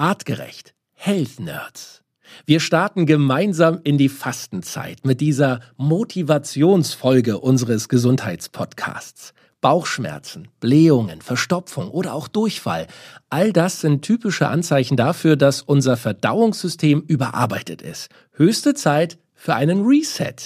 Artgerecht. Health Nerds. Wir starten gemeinsam in die Fastenzeit mit dieser Motivationsfolge unseres Gesundheitspodcasts. Bauchschmerzen, Blähungen, Verstopfung oder auch Durchfall. All das sind typische Anzeichen dafür, dass unser Verdauungssystem überarbeitet ist. Höchste Zeit für einen Reset.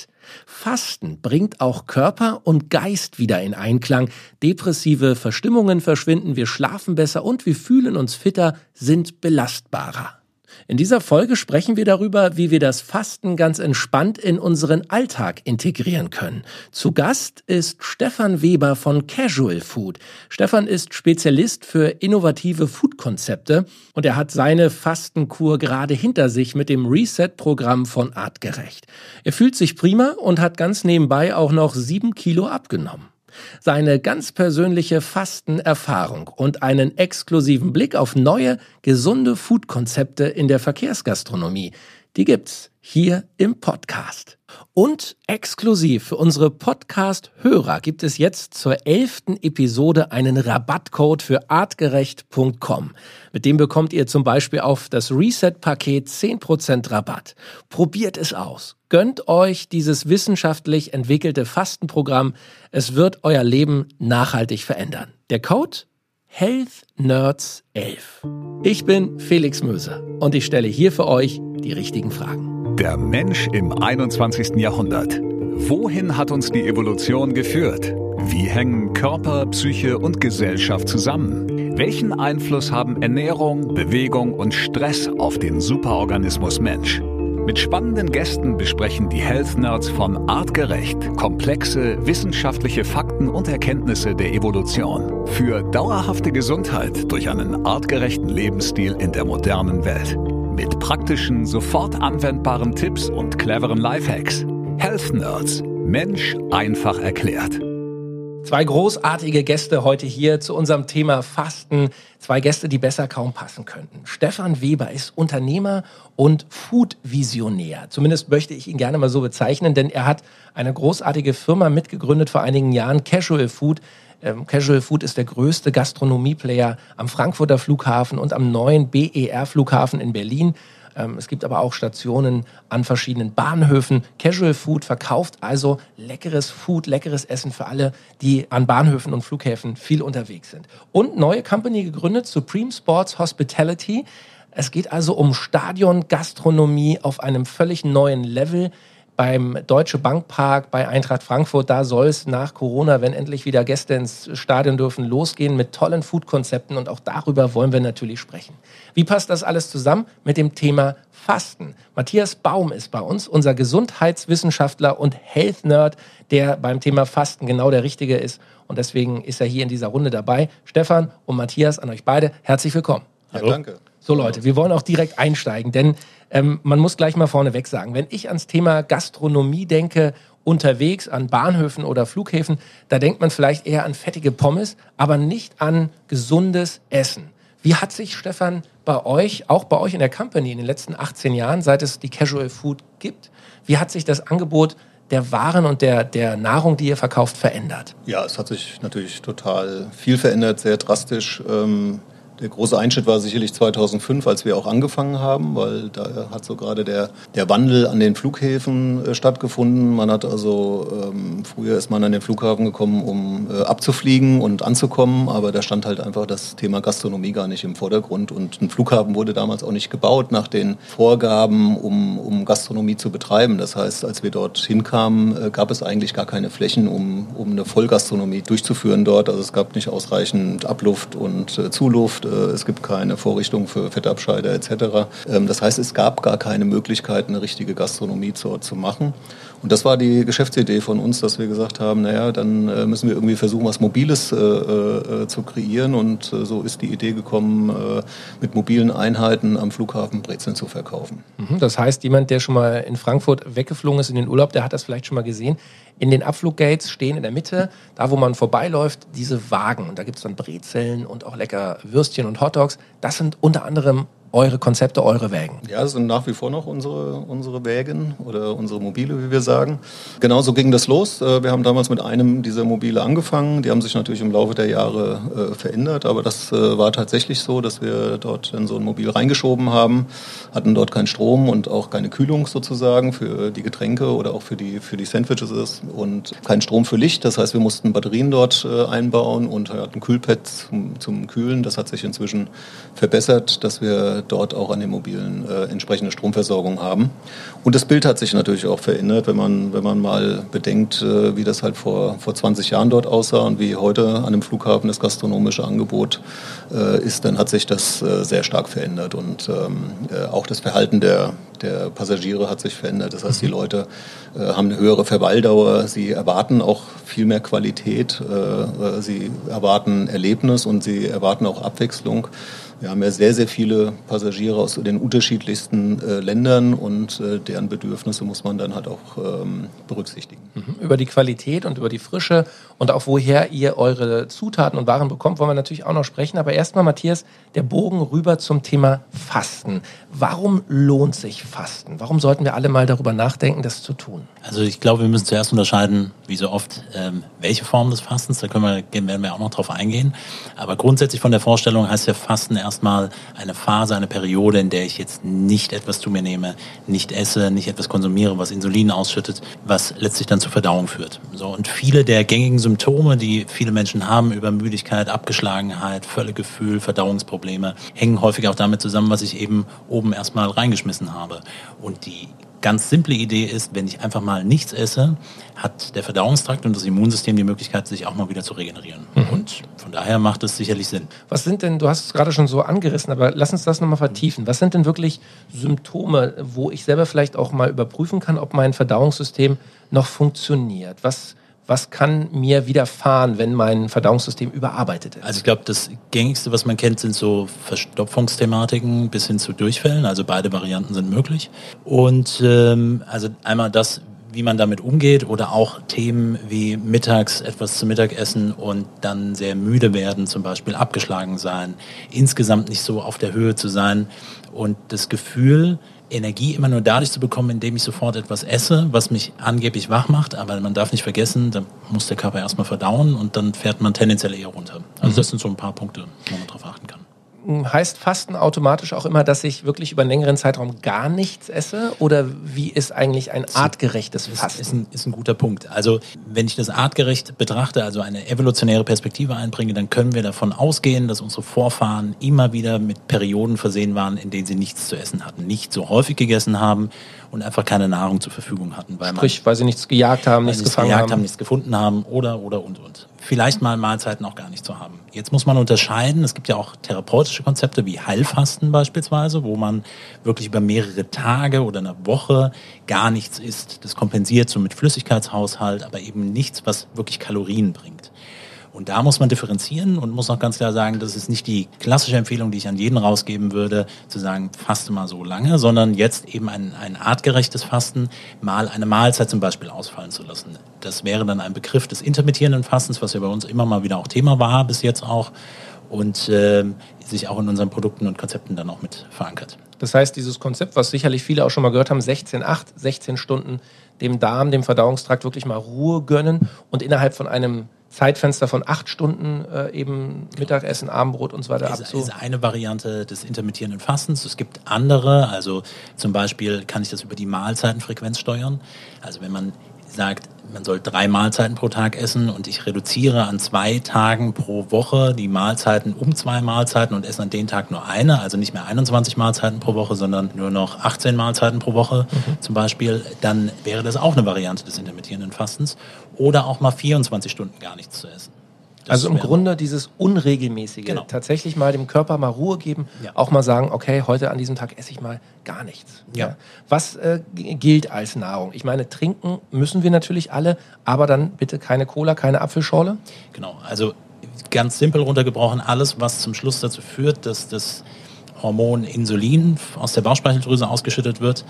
Fasten bringt auch Körper und Geist wieder in Einklang. Depressive Verstimmungen verschwinden, wir schlafen besser und wir fühlen uns fitter, sind belastbarer. In dieser Folge sprechen wir darüber, wie wir das Fasten ganz entspannt in unseren Alltag integrieren können. Zu Gast ist Stefan Weber von Casual Food. Stefan ist Spezialist für innovative Foodkonzepte und er hat seine Fastenkur gerade hinter sich mit dem Reset-Programm von Artgerecht. Er fühlt sich prima und hat ganz nebenbei auch noch sieben Kilo abgenommen. Seine ganz persönliche Fastenerfahrung und einen exklusiven Blick auf neue, gesunde Foodkonzepte in der Verkehrsgastronomie, die gibt's hier im Podcast. Und exklusiv für unsere Podcast-Hörer gibt es jetzt zur elften Episode einen Rabattcode für artgerecht.com. Mit dem bekommt ihr zum Beispiel auf das Reset-Paket 10% Rabatt. Probiert es aus. Gönnt euch dieses wissenschaftlich entwickelte Fastenprogramm. Es wird euer Leben nachhaltig verändern. Der Code Health Nerds 11. Ich bin Felix Möser und ich stelle hier für euch die richtigen Fragen. Der Mensch im 21. Jahrhundert. Wohin hat uns die Evolution geführt? Wie hängen Körper, Psyche und Gesellschaft zusammen? Welchen Einfluss haben Ernährung, Bewegung und Stress auf den Superorganismus Mensch? Mit spannenden Gästen besprechen die Health Nerds von Artgerecht komplexe wissenschaftliche Fakten und Erkenntnisse der Evolution für dauerhafte Gesundheit durch einen artgerechten Lebensstil in der modernen Welt. Mit praktischen, sofort anwendbaren Tipps und cleveren Lifehacks. Health Nerds. Mensch einfach erklärt. Zwei großartige Gäste heute hier zu unserem Thema Fasten. Zwei Gäste, die besser kaum passen könnten. Stefan Weber ist Unternehmer und Food-Visionär. Zumindest möchte ich ihn gerne mal so bezeichnen, denn er hat eine großartige Firma mitgegründet vor einigen Jahren, Casual Food. Ähm, Casual Food ist der größte Gastronomie-Player am Frankfurter Flughafen und am neuen BER-Flughafen in Berlin. Ähm, es gibt aber auch Stationen an verschiedenen Bahnhöfen. Casual Food verkauft also leckeres Food, leckeres Essen für alle, die an Bahnhöfen und Flughäfen viel unterwegs sind. Und neue Company gegründet, Supreme Sports Hospitality. Es geht also um Stadion-Gastronomie auf einem völlig neuen Level beim Deutsche Bankpark bei Eintracht Frankfurt, da soll es nach Corona, wenn endlich wieder Gäste ins Stadion dürfen, losgehen mit tollen Foodkonzepten und auch darüber wollen wir natürlich sprechen. Wie passt das alles zusammen mit dem Thema Fasten? Matthias Baum ist bei uns, unser Gesundheitswissenschaftler und Health Nerd, der beim Thema Fasten genau der Richtige ist und deswegen ist er hier in dieser Runde dabei. Stefan und Matthias, an euch beide, herzlich willkommen. Ja, danke. So Leute, wir wollen auch direkt einsteigen, denn ähm, man muss gleich mal vorneweg sagen, wenn ich ans Thema Gastronomie denke, unterwegs an Bahnhöfen oder Flughäfen, da denkt man vielleicht eher an fettige Pommes, aber nicht an gesundes Essen. Wie hat sich, Stefan, bei euch, auch bei euch in der Company in den letzten 18 Jahren, seit es die Casual Food gibt, wie hat sich das Angebot der Waren und der, der Nahrung, die ihr verkauft, verändert? Ja, es hat sich natürlich total viel verändert, sehr drastisch. Ähm, der große Einschnitt war sicherlich 2005, als wir auch angefangen haben, weil da hat so gerade der, der Wandel an den Flughäfen äh, stattgefunden. Man hat also, ähm, früher ist man an den Flughafen gekommen, um äh, abzufliegen und anzukommen, aber da stand halt einfach das Thema Gastronomie gar nicht im Vordergrund und ein Flughafen wurde damals auch nicht gebaut nach den Vorgaben, um, um Gastronomie zu betreiben. Das heißt, als wir dort hinkamen, äh, gab es eigentlich gar keine Flächen, um, um eine Vollgastronomie durchzuführen dort. Also es gab nicht ausreichend Abluft und äh, Zuluft äh, es gibt keine Vorrichtung für Fettabscheider etc. Ähm, das heißt, es gab gar keine Möglichkeit, eine richtige Gastronomie zu, zu machen. Und das war die Geschäftsidee von uns, dass wir gesagt haben, naja, dann äh, müssen wir irgendwie versuchen, was Mobiles äh, äh, zu kreieren. Und äh, so ist die Idee gekommen, äh, mit mobilen Einheiten am Flughafen Brezeln zu verkaufen. Mhm, das heißt, jemand, der schon mal in Frankfurt weggeflogen ist in den Urlaub, der hat das vielleicht schon mal gesehen. In den Abfluggates stehen in der Mitte, da wo man vorbeiläuft, diese Wagen. Und da gibt es dann Brezeln und auch lecker Würstchen und Hotdogs. Das sind unter anderem eure Konzepte, eure Wägen? Ja, es sind nach wie vor noch unsere, unsere Wägen oder unsere Mobile, wie wir sagen. Genauso ging das los. Äh, wir haben damals mit einem dieser Mobile angefangen. Die haben sich natürlich im Laufe der Jahre äh, verändert, aber das äh, war tatsächlich so, dass wir dort in so ein Mobil reingeschoben haben, hatten dort keinen Strom und auch keine Kühlung sozusagen für die Getränke oder auch für die, für die Sandwiches und keinen Strom für Licht. Das heißt, wir mussten Batterien dort einbauen und hatten Kühlpad zum, zum Kühlen. Das hat sich inzwischen verbessert, dass wir dort auch an den Mobilen äh, entsprechende Stromversorgung haben. Und das Bild hat sich natürlich auch verändert, wenn man, wenn man mal bedenkt, äh, wie das halt vor, vor 20 Jahren dort aussah und wie heute an einem Flughafen das gastronomische Angebot äh, ist, dann hat sich das sehr stark verändert. Und ähm, äh, auch das Verhalten der, der Passagiere hat sich verändert. Das heißt, die mhm. Leute äh, haben eine höhere Verweildauer, sie erwarten auch viel mehr Qualität, äh, sie erwarten Erlebnis und sie erwarten auch Abwechslung. Wir haben ja sehr, sehr viele Passagiere aus den unterschiedlichsten äh, Ländern und äh, deren Bedürfnisse muss man dann halt auch ähm, berücksichtigen. Mhm. Über die Qualität und über die Frische und auch woher ihr eure Zutaten und Waren bekommt, wollen wir natürlich auch noch sprechen. Aber erstmal, Matthias, der Bogen rüber zum Thema Fasten. Warum lohnt sich Fasten? Warum sollten wir alle mal darüber nachdenken, das zu tun? Also ich glaube, wir müssen zuerst unterscheiden, wie so oft, ähm, welche Form des Fastens. Da können wir, werden wir auch noch drauf eingehen. Aber grundsätzlich von der Vorstellung heißt ja Fasten erst erstmal eine Phase, eine Periode, in der ich jetzt nicht etwas zu mir nehme, nicht esse, nicht etwas konsumiere, was Insulin ausschüttet, was letztlich dann zur Verdauung führt. So, und viele der gängigen Symptome, die viele Menschen haben, über Müdigkeit, Abgeschlagenheit, Völlegefühl, Verdauungsprobleme, hängen häufig auch damit zusammen, was ich eben oben erstmal reingeschmissen habe. Und die ganz simple Idee ist, wenn ich einfach mal nichts esse, hat der Verdauungstrakt und das Immunsystem die Möglichkeit, sich auch mal wieder zu regenerieren. Mhm. Und von daher macht es sicherlich Sinn. Was sind denn, du hast es gerade schon so angerissen, aber lass uns das nochmal vertiefen. Was sind denn wirklich Symptome, wo ich selber vielleicht auch mal überprüfen kann, ob mein Verdauungssystem noch funktioniert? Was was kann mir widerfahren, wenn mein Verdauungssystem überarbeitet ist? Also ich glaube, das gängigste, was man kennt, sind so Verstopfungsthematiken bis hin zu Durchfällen. Also beide Varianten sind möglich. Und ähm, also einmal das, wie man damit umgeht oder auch Themen wie mittags etwas zu Mittag essen und dann sehr müde werden, zum Beispiel abgeschlagen sein, insgesamt nicht so auf der Höhe zu sein und das Gefühl, Energie immer nur dadurch zu bekommen, indem ich sofort etwas esse, was mich angeblich wach macht. Aber man darf nicht vergessen, da muss der Körper erstmal verdauen und dann fährt man tendenziell eher runter. Also mhm. das sind so ein paar Punkte, wo man drauf achten kann heißt Fasten automatisch auch immer, dass ich wirklich über einen längeren Zeitraum gar nichts esse? Oder wie ist eigentlich ein artgerechtes Fasten? Ist, ist, ein, ist ein guter Punkt. Also wenn ich das artgerecht betrachte, also eine evolutionäre Perspektive einbringe, dann können wir davon ausgehen, dass unsere Vorfahren immer wieder mit Perioden versehen waren, in denen sie nichts zu essen hatten, nicht so häufig gegessen haben und einfach keine Nahrung zur Verfügung hatten. Weil Sprich, man, weil sie nichts gejagt haben, nichts gefangen gejagt haben. haben, nichts gefunden haben oder, oder, und, und. Vielleicht mal Mahlzeiten auch gar nicht zu haben. Jetzt muss man unterscheiden. Es gibt ja auch therapeutische Konzepte wie Heilfasten beispielsweise, wo man wirklich über mehrere Tage oder eine Woche gar nichts isst. Das kompensiert so mit Flüssigkeitshaushalt, aber eben nichts, was wirklich Kalorien bringt. Und da muss man differenzieren und muss auch ganz klar sagen, das ist nicht die klassische Empfehlung, die ich an jeden rausgeben würde, zu sagen, faste mal so lange, sondern jetzt eben ein, ein artgerechtes Fasten, mal eine Mahlzeit zum Beispiel ausfallen zu lassen. Das wäre dann ein Begriff des intermittierenden Fastens, was ja bei uns immer mal wieder auch Thema war, bis jetzt auch, und äh, sich auch in unseren Produkten und Konzepten dann auch mit verankert. Das heißt, dieses Konzept, was sicherlich viele auch schon mal gehört haben, 16-8, 16 Stunden dem Darm, dem Verdauungstrakt wirklich mal Ruhe gönnen und innerhalb von einem Zeitfenster von acht Stunden äh, eben Mittagessen, Abendbrot und so weiter abzu. Das ist eine Variante des intermittierenden Fastens. Es gibt andere, also zum Beispiel kann ich das über die Mahlzeitenfrequenz steuern. Also wenn man sagt, man soll drei Mahlzeiten pro Tag essen und ich reduziere an zwei Tagen pro Woche die Mahlzeiten um zwei Mahlzeiten und esse an den Tag nur eine, also nicht mehr 21 Mahlzeiten pro Woche, sondern nur noch 18 Mahlzeiten pro Woche mhm. zum Beispiel, dann wäre das auch eine Variante des intermittierenden Fastens. Oder auch mal 24 Stunden gar nichts zu essen. Also im Grunde dieses Unregelmäßige. Genau. Tatsächlich mal dem Körper mal Ruhe geben, ja. auch mal sagen, okay, heute an diesem Tag esse ich mal gar nichts. Ja. ja. Was äh, gilt als Nahrung? Ich meine, trinken müssen wir natürlich alle, aber dann bitte keine Cola, keine Apfelschorle? Genau, also ganz simpel runtergebrochen, alles, was zum Schluss dazu führt, dass das Hormon Insulin aus der Bauchspeicheldrüse ausgeschüttet wird,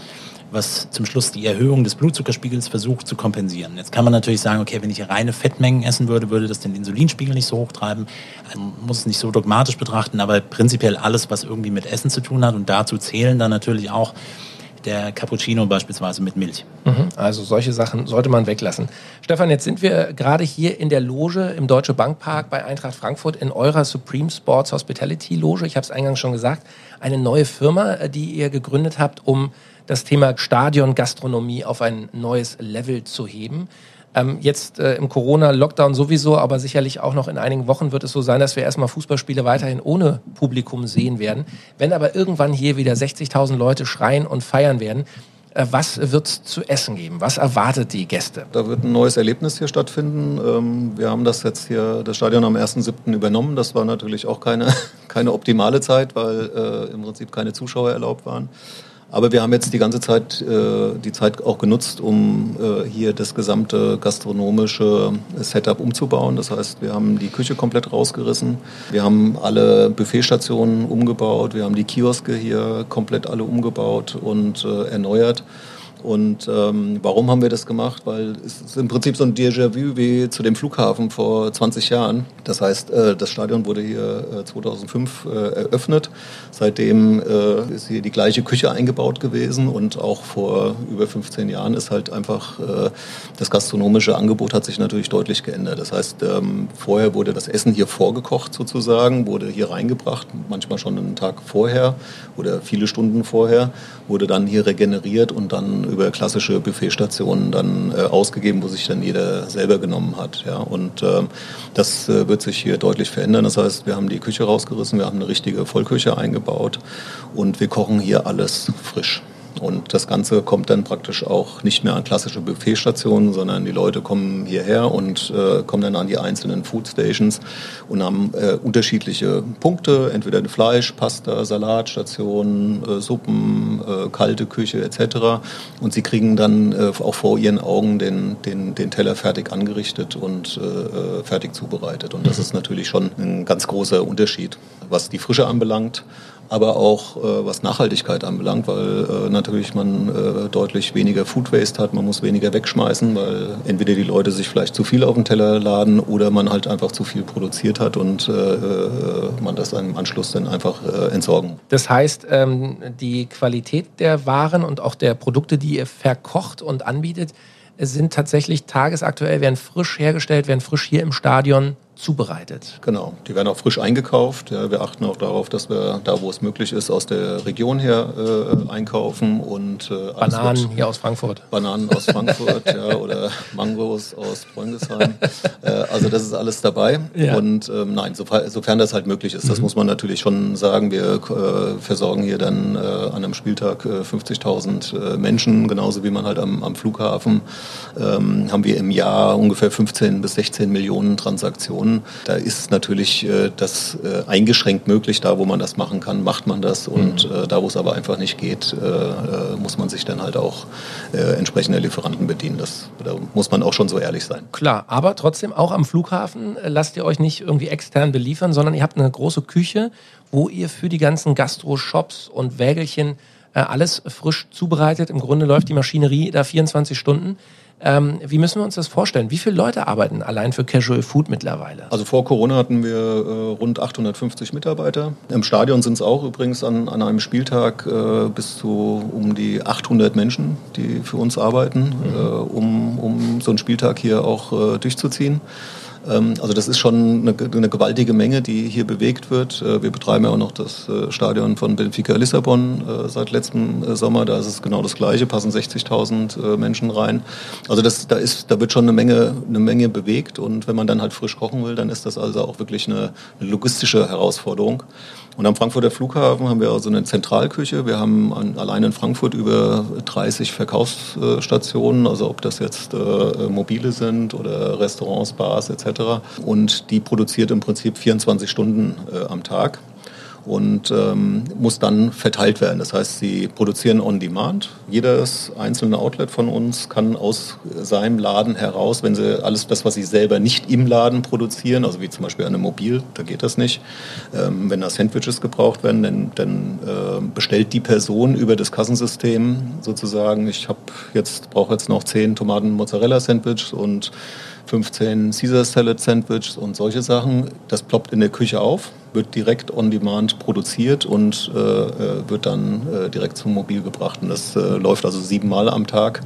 was zum Schluss die Erhöhung des Blutzuckerspiegels versucht zu kompensieren. Jetzt kann man natürlich sagen, okay, wenn ich reine Fettmengen essen würde, würde das den Insulinspiegel nicht so hochtreiben. Man muss es nicht so dogmatisch betrachten, aber prinzipiell alles, was irgendwie mit Essen zu tun hat und dazu zählen dann natürlich auch der Cappuccino beispielsweise mit Milch. Mhm. Also solche Sachen sollte man weglassen. Stefan, jetzt sind wir gerade hier in der Loge im Deutsche Bankpark bei Eintracht Frankfurt in eurer Supreme Sports Hospitality Loge. Ich habe es eingangs schon gesagt, eine neue Firma, äh, die ihr gegründet habt, um das Thema Stadion-Gastronomie auf ein neues Level zu heben. Ähm, jetzt äh, im Corona-Lockdown sowieso, aber sicherlich auch noch in einigen Wochen wird es so sein, dass wir erstmal Fußballspiele weiterhin ohne Publikum sehen werden. Wenn aber irgendwann hier wieder 60.000 Leute schreien und feiern werden, äh, was wird es zu essen geben? Was erwartet die Gäste? Da wird ein neues Erlebnis hier stattfinden. Ähm, wir haben das jetzt hier, das Stadion am 1.7. übernommen. Das war natürlich auch keine, keine optimale Zeit, weil äh, im Prinzip keine Zuschauer erlaubt waren. Aber wir haben jetzt die ganze Zeit äh, die Zeit auch genutzt, um äh, hier das gesamte gastronomische Setup umzubauen. Das heißt, wir haben die Küche komplett rausgerissen. Wir haben alle Buffetstationen umgebaut. Wir haben die Kioske hier komplett alle umgebaut und äh, erneuert. Und ähm, warum haben wir das gemacht? Weil es ist im Prinzip so ein Déjà-vu wie zu dem Flughafen vor 20 Jahren. Das heißt, äh, das Stadion wurde hier äh, 2005 äh, eröffnet. Seitdem äh, ist hier die gleiche Küche eingebaut gewesen und auch vor über 15 Jahren ist halt einfach äh, das gastronomische Angebot hat sich natürlich deutlich geändert. Das heißt, ähm, vorher wurde das Essen hier vorgekocht sozusagen, wurde hier reingebracht, manchmal schon einen Tag vorher oder viele Stunden vorher, wurde dann hier regeneriert und dann über klassische Buffetstationen dann äh, ausgegeben, wo sich dann jeder selber genommen hat. Ja. Und äh, das äh, wird sich hier deutlich verändern. Das heißt, wir haben die Küche rausgerissen, wir haben eine richtige Vollküche eingebaut und wir kochen hier alles frisch. Und das Ganze kommt dann praktisch auch nicht mehr an klassische Buffetstationen, sondern die Leute kommen hierher und äh, kommen dann an die einzelnen Food Stations und haben äh, unterschiedliche Punkte, entweder Fleisch, Pasta, Salatstationen, äh, Suppen, äh, kalte Küche etc. Und sie kriegen dann äh, auch vor ihren Augen den, den, den Teller fertig angerichtet und äh, fertig zubereitet. Und das ist natürlich schon ein ganz großer Unterschied, was die Frische anbelangt aber auch äh, was Nachhaltigkeit anbelangt, weil äh, natürlich man äh, deutlich weniger Food Waste hat, man muss weniger wegschmeißen, weil entweder die Leute sich vielleicht zu viel auf den Teller laden oder man halt einfach zu viel produziert hat und äh, äh, man das im Anschluss dann einfach äh, entsorgen. Das heißt, ähm, die Qualität der Waren und auch der Produkte, die ihr verkocht und anbietet, sind tatsächlich tagesaktuell, werden frisch hergestellt, werden frisch hier im Stadion zubereitet. Genau, die werden auch frisch eingekauft. Ja, wir achten auch darauf, dass wir da, wo es möglich ist, aus der Region her äh, einkaufen und äh, Bananen hier aus Frankfurt. Bananen aus Frankfurt, ja, oder Mangos aus Freundesheim. äh, also das ist alles dabei. Ja. Und ähm, nein, sofern, sofern, das halt möglich ist, das mhm. muss man natürlich schon sagen. Wir äh, versorgen hier dann äh, an einem Spieltag 50.000 äh, Menschen, genauso wie man halt am, am Flughafen ähm, haben wir im Jahr ungefähr 15 bis 16 Millionen Transaktionen da ist natürlich äh, das äh, eingeschränkt möglich. Da, wo man das machen kann, macht man das. Und mhm. äh, da, wo es aber einfach nicht geht, äh, äh, muss man sich dann halt auch äh, entsprechende Lieferanten bedienen. Das, da muss man auch schon so ehrlich sein. Klar, aber trotzdem auch am Flughafen lasst ihr euch nicht irgendwie extern beliefern, sondern ihr habt eine große Küche, wo ihr für die ganzen Gastro-Shops und Wägelchen alles frisch zubereitet. Im Grunde läuft die Maschinerie da 24 Stunden. Ähm, wie müssen wir uns das vorstellen? Wie viele Leute arbeiten allein für Casual Food mittlerweile? Also vor Corona hatten wir äh, rund 850 Mitarbeiter. Im Stadion sind es auch übrigens an, an einem Spieltag äh, bis zu um die 800 Menschen, die für uns arbeiten, mhm. äh, um, um so einen Spieltag hier auch äh, durchzuziehen. Ähm, also das ist schon eine, gewaltige Menge, die hier bewegt wird. Äh, wir betreiben ja auch noch das äh, Stadion von Benfica Lissabon äh, seit letztem Sommer. Da ist es genau das Gleiche, passen 60.000 Menschen rein. Also das, da, ist, da wird schon eine Menge, eine Menge bewegt. Und wenn man dann halt frisch kochen will, dann ist das also auch wirklich eine, eine logistische Herausforderung. Und am Frankfurter Flughafen haben wir also eine Zentralküche. Wir haben an, allein in Frankfurt über 30 Verkaufsstationen, also ob das jetzt äh, mobile sind oder Restaurants, Bars etc. Und die produziert im Prinzip 24 Stunden äh, am Tag. Und ähm, muss dann verteilt werden. Das heißt, sie produzieren on demand. Jedes einzelne Outlet von uns kann aus seinem Laden heraus, wenn sie alles das, was sie selber nicht im Laden produzieren, also wie zum Beispiel eine Mobil, da geht das nicht, ähm, wenn da Sandwiches gebraucht werden, dann, dann äh, bestellt die Person über das Kassensystem sozusagen, ich habe jetzt brauche jetzt noch zehn Tomaten Mozzarella Sandwiches und 15 Caesar Salad Sandwiches und solche Sachen. Das ploppt in der Küche auf, wird direkt on demand produziert und äh, äh, wird dann äh, direkt zum Mobil gebracht. Und das äh, läuft also siebenmal am Tag,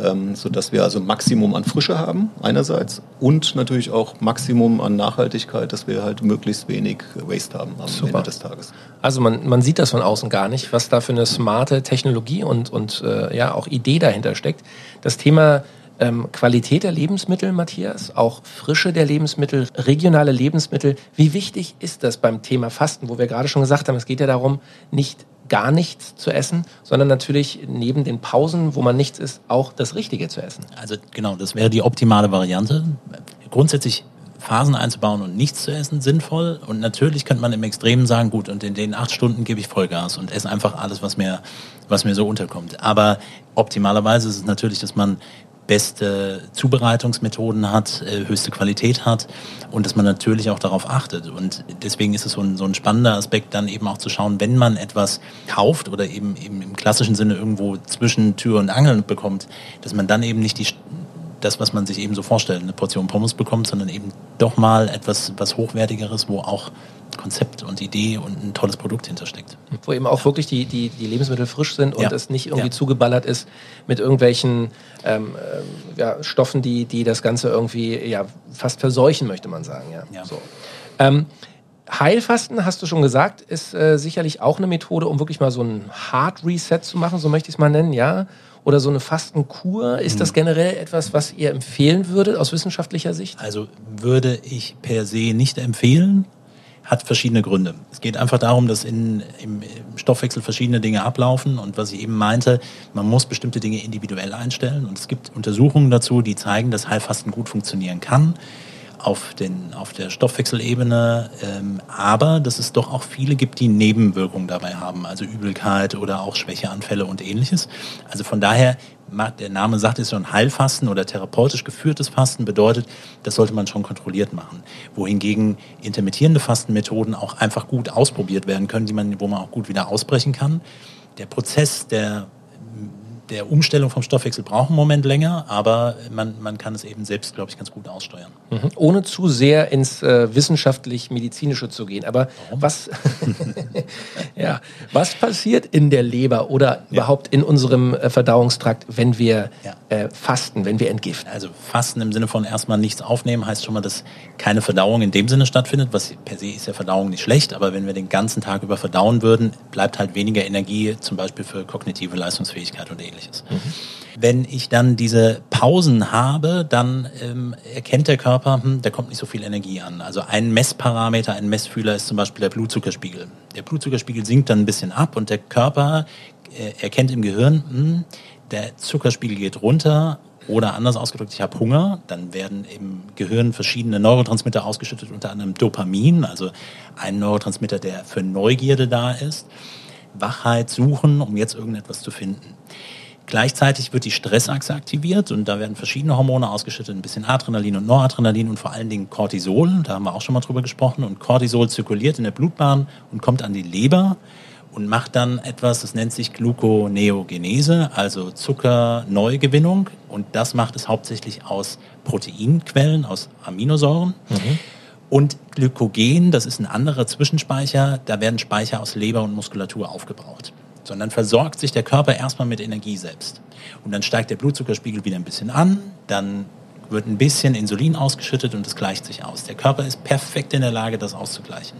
ähm, sodass wir also Maximum an Frische haben einerseits und natürlich auch Maximum an Nachhaltigkeit, dass wir halt möglichst wenig Waste haben am Super. Ende des Tages. Also man, man sieht das von außen gar nicht, was da für eine smarte Technologie und, und äh, ja auch Idee dahinter steckt. Das Thema ähm, Qualität der Lebensmittel, Matthias, auch Frische der Lebensmittel, regionale Lebensmittel. Wie wichtig ist das beim Thema Fasten, wo wir gerade schon gesagt haben, es geht ja darum, nicht gar nichts zu essen, sondern natürlich neben den Pausen, wo man nichts isst, auch das Richtige zu essen. Also genau, das wäre die optimale Variante. Grundsätzlich Phasen einzubauen und nichts zu essen sinnvoll. Und natürlich könnte man im Extremen sagen, gut, und in den acht Stunden gebe ich Vollgas und esse einfach alles, was mir, was mir so unterkommt. Aber optimalerweise ist es natürlich, dass man beste Zubereitungsmethoden hat, äh, höchste Qualität hat und dass man natürlich auch darauf achtet. Und deswegen ist es so ein, so ein spannender Aspekt, dann eben auch zu schauen, wenn man etwas kauft oder eben, eben im klassischen Sinne irgendwo zwischen Tür und Angeln bekommt, dass man dann eben nicht die das, was man sich eben so vorstellt, eine Portion Pommes bekommt, sondern eben doch mal etwas was Hochwertigeres, wo auch Konzept und Idee und ein tolles Produkt hintersteckt. Wo eben auch wirklich die, die, die Lebensmittel frisch sind und ja. es nicht irgendwie ja. zugeballert ist mit irgendwelchen ähm, äh, ja, Stoffen, die, die das Ganze irgendwie ja, fast verseuchen, möchte man sagen. Ja. So. Ähm, Heilfasten, hast du schon gesagt, ist äh, sicherlich auch eine Methode, um wirklich mal so ein Hard Reset zu machen, so möchte ich es mal nennen, ja. Oder so eine Fastenkur. Ist das hm. generell etwas, was ihr empfehlen würdet aus wissenschaftlicher Sicht? Also würde ich per se nicht empfehlen hat verschiedene Gründe. Es geht einfach darum, dass in, im, Stoffwechsel verschiedene Dinge ablaufen. Und was ich eben meinte, man muss bestimmte Dinge individuell einstellen. Und es gibt Untersuchungen dazu, die zeigen, dass Heilfasten gut funktionieren kann auf, den, auf der Stoffwechselebene, ähm, aber dass es doch auch viele gibt, die Nebenwirkungen dabei haben, also Übelkeit oder auch Schwächeanfälle und ähnliches. Also von daher der Name sagt es schon, Heilfasten oder therapeutisch geführtes Fasten bedeutet, das sollte man schon kontrolliert machen. Wohingegen intermittierende Fastenmethoden auch einfach gut ausprobiert werden können, die man, wo man auch gut wieder ausbrechen kann. Der Prozess der der Umstellung vom Stoffwechsel braucht einen Moment länger, aber man, man kann es eben selbst, glaube ich, ganz gut aussteuern. Mhm. Ohne zu sehr ins äh, wissenschaftlich-medizinische zu gehen. Aber Warum? was, ja, was passiert in der Leber oder ja. überhaupt in unserem äh, Verdauungstrakt, wenn wir ja. äh, fasten, wenn wir entgiften? Also fasten im Sinne von erstmal nichts aufnehmen, heißt schon mal, dass keine Verdauung in dem Sinne stattfindet. Was per se ist ja Verdauung nicht schlecht, aber wenn wir den ganzen Tag über verdauen würden, bleibt halt weniger Energie, zum Beispiel für kognitive Leistungsfähigkeit und ähnliches. Mhm. Wenn ich dann diese Pausen habe, dann ähm, erkennt der Körper, hm, da kommt nicht so viel Energie an. Also ein Messparameter, ein Messfühler ist zum Beispiel der Blutzuckerspiegel. Der Blutzuckerspiegel sinkt dann ein bisschen ab und der Körper äh, erkennt im Gehirn, hm, der Zuckerspiegel geht runter oder anders ausgedrückt, ich habe Hunger, dann werden im Gehirn verschiedene Neurotransmitter ausgeschüttet, unter anderem Dopamin, also ein Neurotransmitter, der für Neugierde da ist. Wachheit suchen, um jetzt irgendetwas zu finden. Gleichzeitig wird die Stressachse aktiviert und da werden verschiedene Hormone ausgeschüttet, ein bisschen Adrenalin und Noradrenalin und vor allen Dingen Cortisol, da haben wir auch schon mal drüber gesprochen. Und Cortisol zirkuliert in der Blutbahn und kommt an die Leber und macht dann etwas, das nennt sich Gluconeogenese, also Zuckerneugewinnung. Und das macht es hauptsächlich aus Proteinquellen, aus Aminosäuren. Mhm. Und Glykogen, das ist ein anderer Zwischenspeicher, da werden Speicher aus Leber und Muskulatur aufgebraucht sondern versorgt sich der Körper erstmal mit Energie selbst. Und dann steigt der Blutzuckerspiegel wieder ein bisschen an, dann wird ein bisschen Insulin ausgeschüttet und es gleicht sich aus. Der Körper ist perfekt in der Lage, das auszugleichen.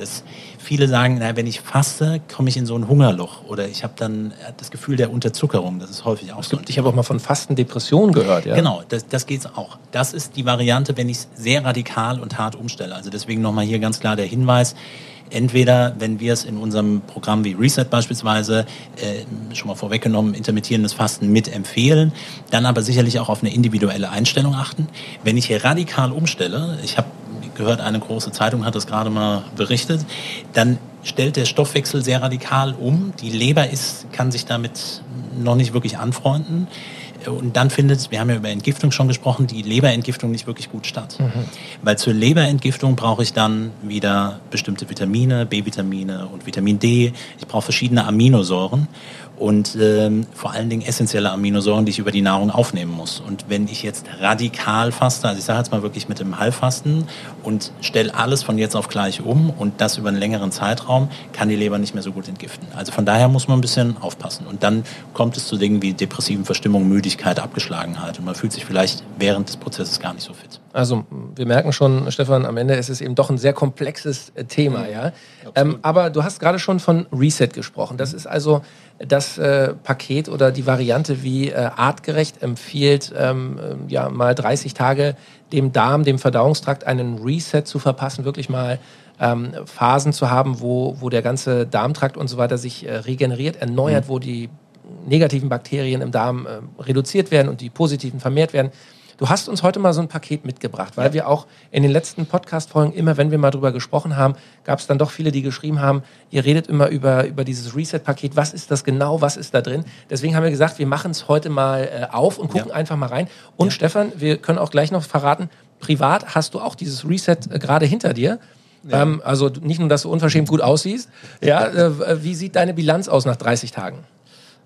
Das, viele sagen, na, wenn ich faste, komme ich in so ein Hungerloch oder ich habe dann das Gefühl der Unterzuckerung. Das ist häufig auch so. ich habe auch mal von Fastendepression gehört. Ja? Genau, das, das geht auch. Das ist die Variante, wenn ich es sehr radikal und hart umstelle. Also deswegen nochmal hier ganz klar der Hinweis, entweder, wenn wir es in unserem Programm wie Reset beispielsweise, äh, schon mal vorweggenommen, intermittierendes Fasten mit empfehlen, dann aber sicherlich auch auf eine individuelle Einstellung achten. Wenn ich hier radikal umstelle, ich habe gehört, eine große Zeitung hat das gerade mal berichtet, dann stellt der Stoffwechsel sehr radikal um. Die Leber ist, kann sich damit noch nicht wirklich anfreunden. Und dann findet, wir haben ja über Entgiftung schon gesprochen, die Leberentgiftung nicht wirklich gut statt. Mhm. Weil zur Leberentgiftung brauche ich dann wieder bestimmte Vitamine, B-Vitamine und Vitamin D. Ich brauche verschiedene Aminosäuren und ähm, vor allen Dingen essentielle Aminosäuren, die ich über die Nahrung aufnehmen muss. Und wenn ich jetzt radikal faste, also ich sage jetzt mal wirklich mit dem Heilfasten und stelle alles von jetzt auf gleich um und das über einen längeren Zeitraum, kann die Leber nicht mehr so gut entgiften. Also von daher muss man ein bisschen aufpassen. Und dann kommt es zu Dingen wie depressiven Verstimmung, Müdigkeit, Abgeschlagenheit. Und man fühlt sich vielleicht während des Prozesses gar nicht so fit. Also wir merken schon, Stefan, am Ende ist es eben doch ein sehr komplexes äh, Thema, mhm. ja. Ähm, aber du hast gerade schon von Reset gesprochen. Das ist also das äh, Paket oder die Variante, wie äh, artgerecht empfiehlt, ähm, äh, ja mal 30 Tage dem Darm, dem Verdauungstrakt einen Reset zu verpassen, wirklich mal ähm, Phasen zu haben, wo, wo der ganze Darmtrakt und so weiter sich äh, regeneriert, erneuert, mhm. wo die negativen Bakterien im Darm äh, reduziert werden und die positiven vermehrt werden. Du hast uns heute mal so ein Paket mitgebracht, weil ja. wir auch in den letzten Podcast-Folgen immer, wenn wir mal drüber gesprochen haben, gab es dann doch viele, die geschrieben haben, ihr redet immer über, über dieses Reset-Paket. Was ist das genau? Was ist da drin? Deswegen haben wir gesagt, wir machen es heute mal äh, auf und gucken ja. einfach mal rein. Und ja. Stefan, wir können auch gleich noch verraten, privat hast du auch dieses Reset äh, gerade hinter dir. Ja. Ähm, also nicht nur, dass du unverschämt gut aussiehst. Ja, äh, wie sieht deine Bilanz aus nach 30 Tagen?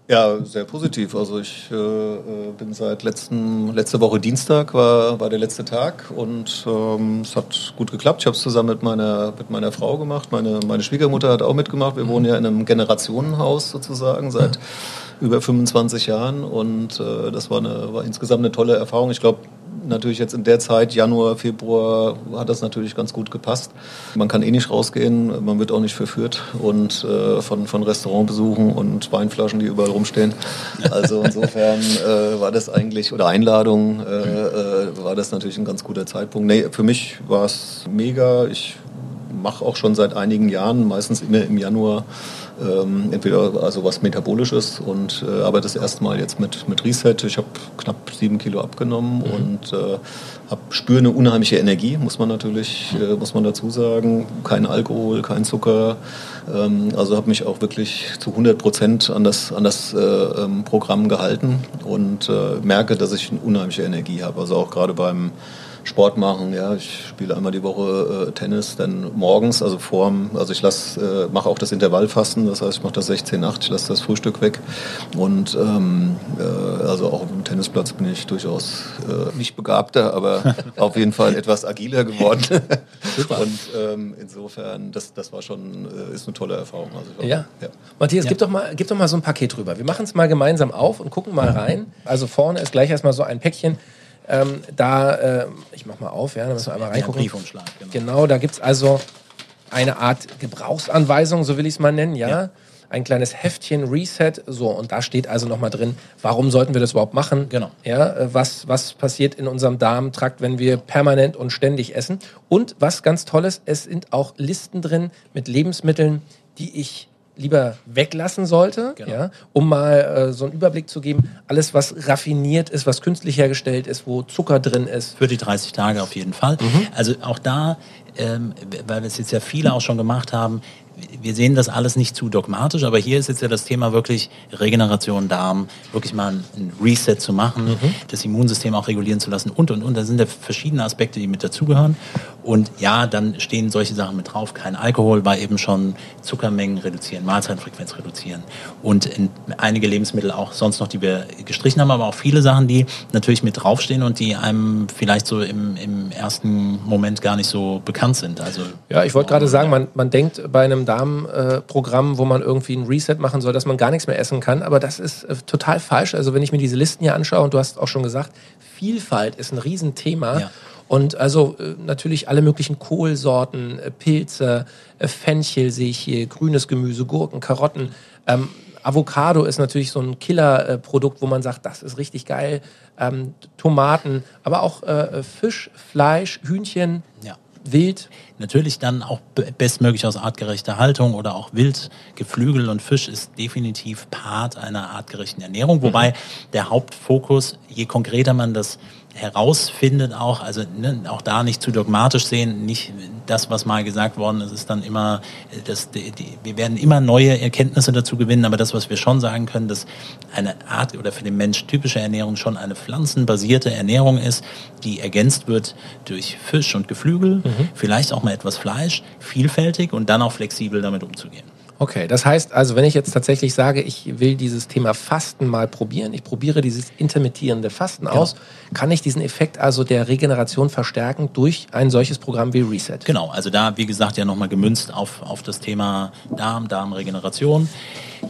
Ja, sehr positiv. Also ich äh, äh, bin seit letzten, letzte Woche Dienstag war, war der letzte Tag und ähm, es hat gut geklappt. Ich habe es zusammen mit meiner, mit meiner Frau gemacht. Meine, meine Schwiegermutter hat auch mitgemacht. Wir wohnen ja in einem Generationenhaus sozusagen seit über 25 Jahren und äh, das war, eine, war insgesamt eine tolle Erfahrung. Ich glaube, natürlich jetzt in der Zeit, Januar, Februar, hat das natürlich ganz gut gepasst. Man kann eh nicht rausgehen, man wird auch nicht verführt und äh, von, von Restaurantbesuchen und Weinflaschen, die überall rumstehen. Also insofern äh, war das eigentlich, oder Einladung, äh, äh, war das natürlich ein ganz guter Zeitpunkt. Nee, für mich war es mega. Ich mache auch schon seit einigen Jahren, meistens immer im Januar, ähm, entweder also was Metabolisches und äh, aber das erste Mal jetzt mit, mit Reset. Ich habe knapp sieben Kilo abgenommen mhm. und äh, hab, spüre eine unheimliche Energie, muss man natürlich, äh, muss man dazu sagen. Kein Alkohol, kein Zucker. Ähm, also habe mich auch wirklich zu 100 Prozent an das, an das äh, ähm, Programm gehalten und äh, merke, dass ich eine unheimliche Energie habe. Also auch gerade beim Sport machen. Ja, ich spiele einmal die Woche äh, Tennis, dann morgens, also vorm, also ich lasse, äh, mache auch das Intervallfasten, das heißt, ich mache das 16-8, ich lasse das Frühstück weg und ähm, äh, also auch auf dem Tennisplatz bin ich durchaus äh, nicht begabter, aber auf jeden Fall etwas agiler geworden. Und ähm, insofern, das, das war schon, äh, ist eine tolle Erfahrung. Also, ja. ja. Matthias, ja. Gib, doch mal, gib doch mal so ein Paket rüber. Wir machen es mal gemeinsam auf und gucken mal rein. Also vorne ist gleich erstmal so ein Päckchen ähm, da, äh, ich mach mal auf, ja, da müssen wir einmal reingucken. Briefumschlag, genau. genau, da gibt es also eine Art Gebrauchsanweisung, so will ich es mal nennen, ja? ja. Ein kleines Heftchen Reset, so und da steht also nochmal drin, warum sollten wir das überhaupt machen? Genau. Ja, äh, was, was passiert in unserem Darmtrakt, wenn wir permanent und ständig essen? Und was ganz tolles, es sind auch Listen drin mit Lebensmitteln, die ich lieber weglassen sollte, genau. ja, um mal äh, so einen Überblick zu geben. Alles, was raffiniert ist, was künstlich hergestellt ist, wo Zucker drin ist. Für die 30 Tage auf jeden Fall. Mhm. Also auch da, ähm, weil es jetzt ja viele auch schon gemacht haben, wir sehen das alles nicht zu dogmatisch, aber hier ist jetzt ja das Thema wirklich Regeneration Darm, wirklich mal ein Reset zu machen, mhm. das Immunsystem auch regulieren zu lassen und und und. Da sind ja verschiedene Aspekte, die mit dazugehören. Und ja, dann stehen solche Sachen mit drauf. Kein Alkohol war eben schon Zuckermengen reduzieren, Mahlzeitenfrequenz reduzieren und einige Lebensmittel auch sonst noch, die wir gestrichen haben, aber auch viele Sachen, die natürlich mit draufstehen und die einem vielleicht so im, im ersten Moment gar nicht so bekannt sind. Also ja, ich wollte gerade sagen, man, man denkt bei einem Darmprogramm, wo man irgendwie ein Reset machen soll, dass man gar nichts mehr essen kann. Aber das ist äh, total falsch. Also wenn ich mir diese Listen hier anschaue, und du hast auch schon gesagt, Vielfalt ist ein Riesenthema. Ja. Und also äh, natürlich alle möglichen Kohlsorten, äh, Pilze, Fenchel sehe ich hier, grünes Gemüse, Gurken, Karotten. Ähm, Avocado ist natürlich so ein Killerprodukt, wo man sagt, das ist richtig geil. Ähm, Tomaten, aber auch äh, Fisch, Fleisch, Hühnchen. Ja wild. Natürlich dann auch bestmöglich aus artgerechter Haltung oder auch Wild, Geflügel und Fisch ist definitiv Part einer artgerechten Ernährung. Wobei mhm. der Hauptfokus, je konkreter man das herausfindet auch, also ne, auch da nicht zu dogmatisch sehen, nicht das, was mal gesagt worden ist, ist dann immer, das, die, die, wir werden immer neue Erkenntnisse dazu gewinnen, aber das, was wir schon sagen können, dass eine Art oder für den Mensch typische Ernährung schon eine pflanzenbasierte Ernährung ist, die ergänzt wird durch Fisch und Geflügel, mhm. vielleicht auch mal etwas Fleisch, vielfältig und dann auch flexibel damit umzugehen. Okay, das heißt also, wenn ich jetzt tatsächlich sage, ich will dieses Thema Fasten mal probieren, ich probiere dieses intermittierende Fasten genau. aus, kann ich diesen Effekt also der Regeneration verstärken durch ein solches Programm wie Reset? Genau, also da, wie gesagt, ja nochmal gemünzt auf, auf das Thema Darm, Darmregeneration.